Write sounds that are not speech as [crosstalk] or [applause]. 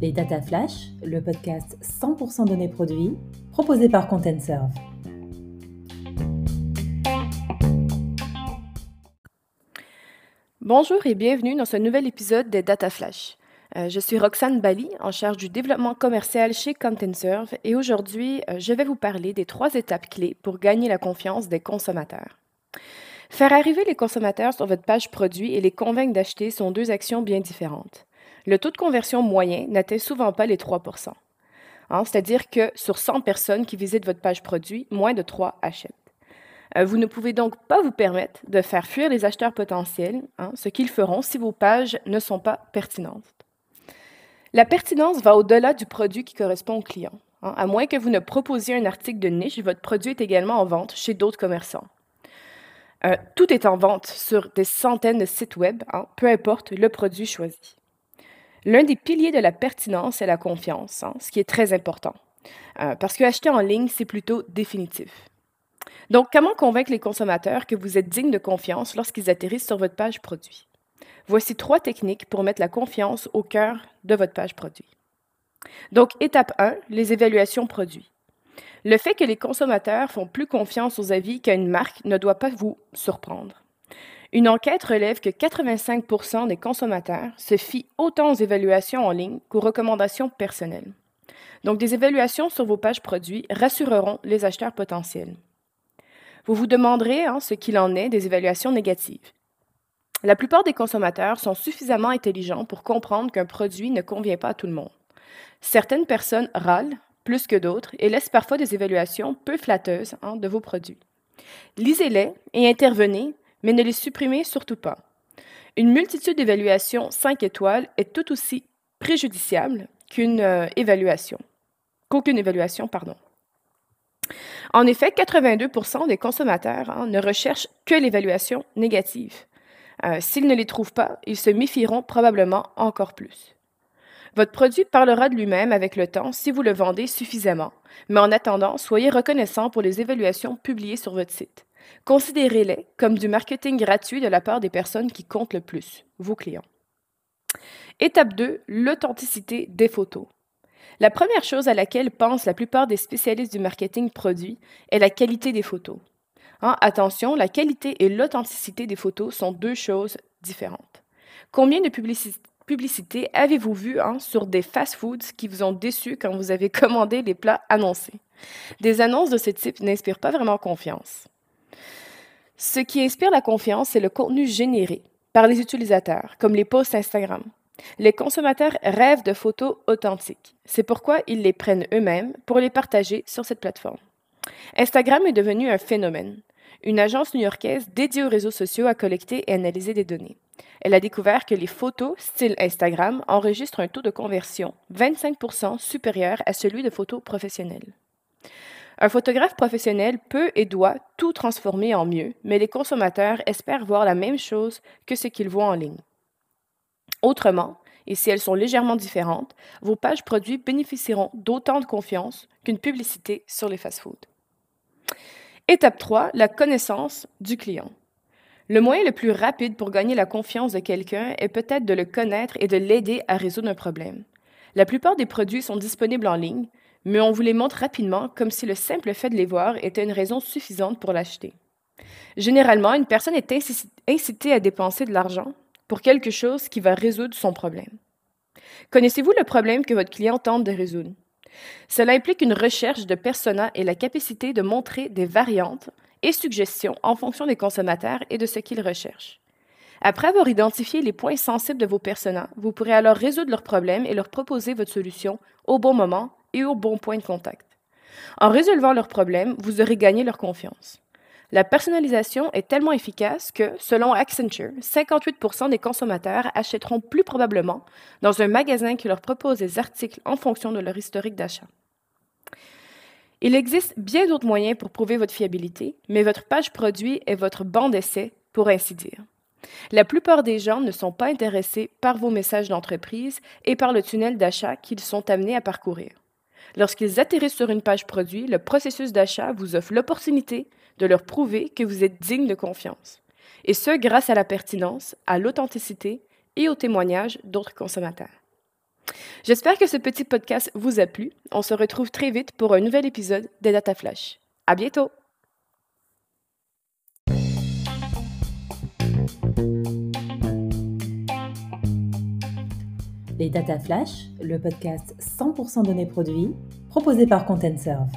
Les Data Flash, le podcast 100% données produits, proposé par ContentServe. Bonjour et bienvenue dans ce nouvel épisode des Data Flash. Euh, je suis Roxane Bali, en charge du développement commercial chez ContentServe et aujourd'hui, euh, je vais vous parler des trois étapes clés pour gagner la confiance des consommateurs. Faire arriver les consommateurs sur votre page produit et les convaincre d'acheter sont deux actions bien différentes. Le taux de conversion moyen n'atteint souvent pas les 3% hein, C'est-à-dire que sur 100 personnes qui visitent votre page produit, moins de 3 achètent. Euh, vous ne pouvez donc pas vous permettre de faire fuir les acheteurs potentiels, hein, ce qu'ils feront si vos pages ne sont pas pertinentes. La pertinence va au-delà du produit qui correspond au client. Hein. À moins que vous ne proposiez un article de niche, votre produit est également en vente chez d'autres commerçants. Euh, tout est en vente sur des centaines de sites web, hein, peu importe le produit choisi. L'un des piliers de la pertinence est la confiance, hein, ce qui est très important, euh, parce que acheter en ligne, c'est plutôt définitif. Donc, comment convaincre les consommateurs que vous êtes digne de confiance lorsqu'ils atterrissent sur votre page produit? Voici trois techniques pour mettre la confiance au cœur de votre page produit. Donc, étape 1, les évaluations produits. Le fait que les consommateurs font plus confiance aux avis qu'à une marque ne doit pas vous surprendre. Une enquête relève que 85% des consommateurs se fient autant aux évaluations en ligne qu'aux recommandations personnelles. Donc, des évaluations sur vos pages produits rassureront les acheteurs potentiels. Vous vous demanderez hein, ce qu'il en est des évaluations négatives. La plupart des consommateurs sont suffisamment intelligents pour comprendre qu'un produit ne convient pas à tout le monde. Certaines personnes râlent plus que d'autres et laissent parfois des évaluations peu flatteuses hein, de vos produits. Lisez-les et intervenez, mais ne les supprimez surtout pas. Une multitude d'évaluations 5 étoiles est tout aussi préjudiciable qu'une euh, évaluation, qu'aucune évaluation. En effet, 82 des consommateurs hein, ne recherchent que l'évaluation négative. Euh, s'ils ne les trouvent pas, ils se méfieront probablement encore plus. Votre produit parlera de lui-même avec le temps si vous le vendez suffisamment, mais en attendant, soyez reconnaissant pour les évaluations publiées sur votre site. Considérez-les comme du marketing gratuit de la part des personnes qui comptent le plus, vos clients. Étape 2, l'authenticité des photos. La première chose à laquelle pensent la plupart des spécialistes du marketing produit est la qualité des photos. Hein, attention, la qualité et l'authenticité des photos sont deux choses différentes. Combien de publicités avez-vous vues hein, sur des fast-foods qui vous ont déçu quand vous avez [laughs] commandé les plats annoncés? Des annonces de ce type n'inspirent pas vraiment confiance. Ce qui inspire la confiance, c'est le contenu généré par les utilisateurs, comme les posts Instagram. Les consommateurs rêvent de photos authentiques. C'est pourquoi ils les prennent eux-mêmes pour les partager sur cette plateforme. Instagram est devenu un phénomène. Une agence new-yorkaise dédiée aux réseaux sociaux a collecté et analysé des données. Elle a découvert que les photos style Instagram enregistrent un taux de conversion 25% supérieur à celui de photos professionnelles. Un photographe professionnel peut et doit tout transformer en mieux, mais les consommateurs espèrent voir la même chose que ce qu'ils voient en ligne. Autrement, et si elles sont légèrement différentes, vos pages produits bénéficieront d'autant de confiance qu'une publicité sur les fast-foods. Étape 3, la connaissance du client. Le moyen le plus rapide pour gagner la confiance de quelqu'un est peut-être de le connaître et de l'aider à résoudre un problème. La plupart des produits sont disponibles en ligne, mais on vous les montre rapidement comme si le simple fait de les voir était une raison suffisante pour l'acheter. Généralement, une personne est incitée à dépenser de l'argent pour quelque chose qui va résoudre son problème. Connaissez-vous le problème que votre client tente de résoudre? Cela implique une recherche de persona et la capacité de montrer des variantes et suggestions en fonction des consommateurs et de ce qu'ils recherchent. Après avoir identifié les points sensibles de vos personas, vous pourrez alors résoudre leurs problèmes et leur proposer votre solution au bon moment et au bon point de contact. En résolvant leurs problèmes, vous aurez gagné leur confiance. La personnalisation est tellement efficace que, selon Accenture, 58% des consommateurs achèteront plus probablement dans un magasin qui leur propose des articles en fonction de leur historique d'achat. Il existe bien d'autres moyens pour prouver votre fiabilité, mais votre page produit est votre banc d'essai, pour ainsi dire. La plupart des gens ne sont pas intéressés par vos messages d'entreprise et par le tunnel d'achat qu'ils sont amenés à parcourir. Lorsqu'ils atterrissent sur une page produit, le processus d'achat vous offre l'opportunité de leur prouver que vous êtes digne de confiance. et ce grâce à la pertinence, à l'authenticité et aux témoignages d'autres consommateurs. J'espère que ce petit podcast vous a plu. On se retrouve très vite pour un nouvel épisode des Data Flash. À bientôt! Les Data Flash, le podcast 100% données produits, proposé par Content Serve.